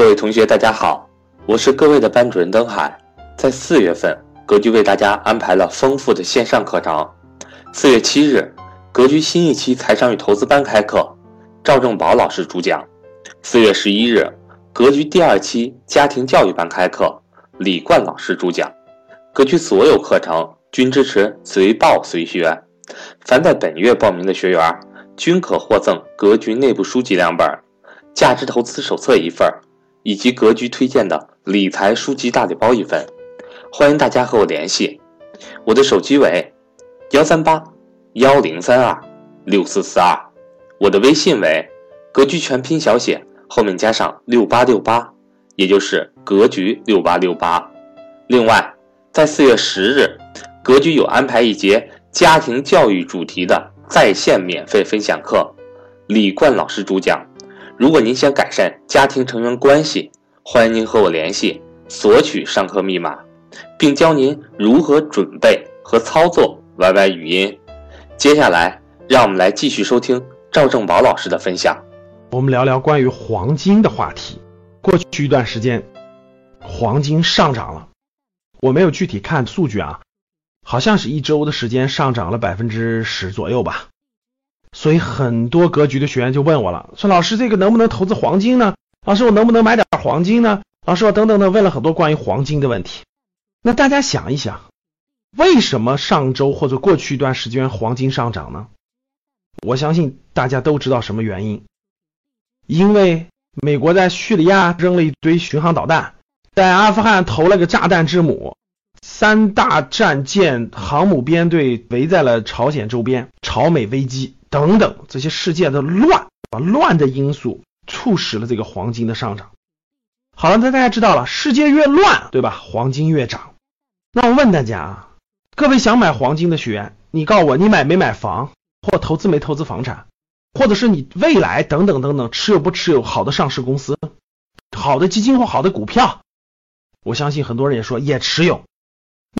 各位同学，大家好，我是各位的班主任登海。在四月份，格局为大家安排了丰富的线上课程。四月七日，格局新一期财商与投资班开课，赵正宝老师主讲。四月十一日，格局第二期家庭教育班开课，李冠老师主讲。格局所有课程均支持随报随学，凡在本月报名的学员均可获赠格局内部书籍两本、价值投资手册一份。以及格局推荐的理财书籍大礼包一份，欢迎大家和我联系，我的手机为幺三八幺零三二六四四二，我的微信为格局全拼小写后面加上六八六八，也就是格局六八六八。另外，在四月十日，格局有安排一节家庭教育主题的在线免费分享课，李冠老师主讲。如果您想改善家庭成员关系，欢迎您和我联系，索取上课密码，并教您如何准备和操作 YY 语音。接下来，让我们来继续收听赵正宝老师的分享。我们聊聊关于黄金的话题。过去一段时间，黄金上涨了，我没有具体看数据啊，好像是一周的时间上涨了百分之十左右吧。所以很多格局的学员就问我了，说老师这个能不能投资黄金呢？老师我能不能买点黄金呢？老师我等等的问了很多关于黄金的问题。那大家想一想，为什么上周或者过去一段时间黄金上涨呢？我相信大家都知道什么原因，因为美国在叙利亚扔了一堆巡航导弹，在阿富汗投了个炸弹之母。三大战舰、航母编队围在了朝鲜周边，朝美危机等等这些世界的乱啊乱的因素，促使了这个黄金的上涨。好了，那大家知道了，世界越乱，对吧？黄金越涨。那我问大家啊，各位想买黄金的学员，你告诉我，你买没买房，或投资没投资房产，或者是你未来等等等等持有不持有好的上市公司、好的基金或好的股票？我相信很多人也说也持有。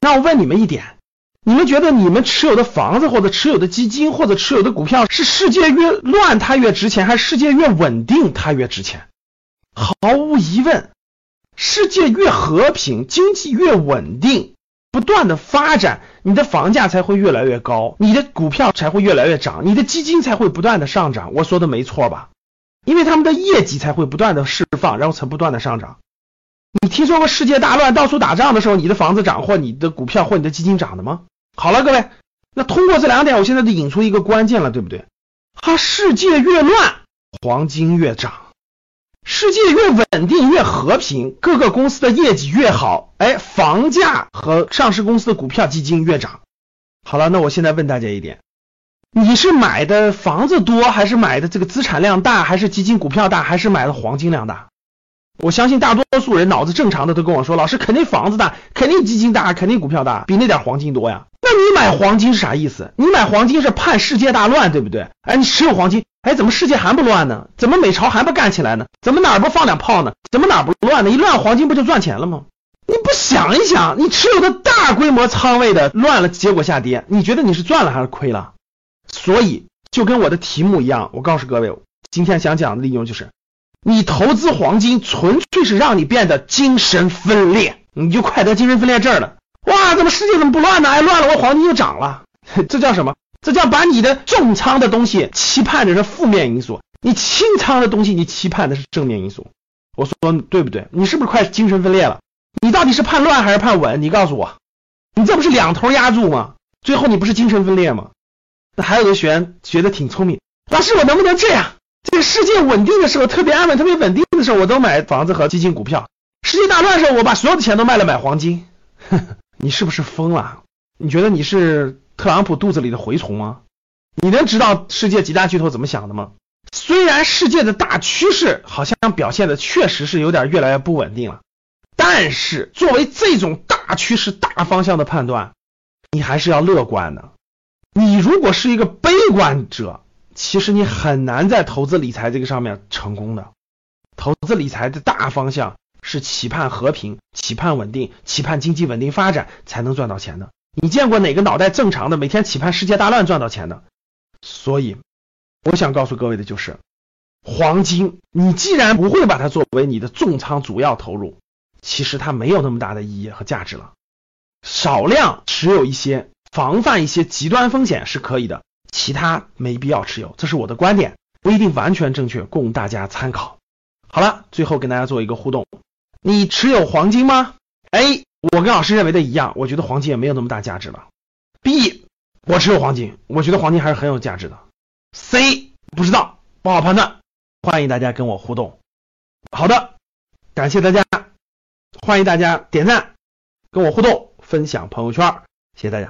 那我问你们一点，你们觉得你们持有的房子或者持有的基金或者持有的股票是世界越乱它越值钱，还是世界越稳定它越值钱？毫无疑问，世界越和平，经济越稳定，不断的发展，你的房价才会越来越高，你的股票才会越来越涨，你的基金才会不断的上涨。我说的没错吧？因为他们的业绩才会不断的释放，然后才不断的上涨。你听说过世界大乱、到处打仗的时候，你的房子涨或你的股票或你的基金涨的吗？好了，各位，那通过这两点，我现在就引出一个关键了，对不对？它世界越乱，黄金越涨；世界越稳定、越和平，各个公司的业绩越好，哎，房价和上市公司的股票、基金越涨。好了，那我现在问大家一点：你是买的房子多，还是买的这个资产量大，还是基金股票大，还是买的黄金量大？我相信大多数人脑子正常的都跟我说，老师肯定房子大，肯定基金大，肯定股票大，比那点黄金多呀。那你买黄金是啥意思？你买黄金是盼世界大乱，对不对？哎，你持有黄金，哎，怎么世界还不乱呢？怎么美朝还不干起来呢？怎么哪儿不放两炮呢？怎么哪儿不乱呢？一乱黄金不就赚钱了吗？你不想一想，你持有的大规模仓位的乱了，结果下跌，你觉得你是赚了还是亏了？所以就跟我的题目一样，我告诉各位，今天想讲的内容就是。你投资黄金纯粹是让你变得精神分裂，你就快得精神分裂症了。哇，怎么世界怎么不乱呢？哎，乱了，我黄金就涨了。这叫什么？这叫把你的重仓的东西期盼的是负面因素，你轻仓的东西你期盼的是正面因素。我说对不对？你是不是快精神分裂了？你到底是盼乱还是盼稳？你告诉我，你这不是两头压住吗？最后你不是精神分裂吗？那还有的学员觉得挺聪明，老师我能不能这样？这个世界稳定的时候，特别安稳、特别稳定的时候，我都买房子和基金股票。世界大乱的时候，我把所有的钱都卖了买黄金。你是不是疯了？你觉得你是特朗普肚子里的蛔虫吗？你能知道世界几大巨头怎么想的吗？虽然世界的大趋势好像表现的确实是有点越来越不稳定了，但是作为这种大趋势、大方向的判断，你还是要乐观的。你如果是一个悲观者。其实你很难在投资理财这个上面成功的。投资理财的大方向是期盼和平、期盼稳定、期盼经济稳定发展才能赚到钱的。你见过哪个脑袋正常的每天期盼世界大乱赚到钱的？所以我想告诉各位的就是，黄金，你既然不会把它作为你的重仓主要投入，其实它没有那么大的意义和价值了。少量持有一些，防范一些极端风险是可以的，其他没必要持有，这是我的观点，不一定完全正确，供大家参考。好了，最后跟大家做一个互动，你持有黄金吗？A，我跟老师认为的一样，我觉得黄金也没有那么大价值了。B，我持有黄金，我觉得黄金还是很有价值的。C，不知道，不好判断，欢迎大家跟我互动。好的，感谢大家，欢迎大家点赞，跟我互动。分享朋友圈，谢谢大家。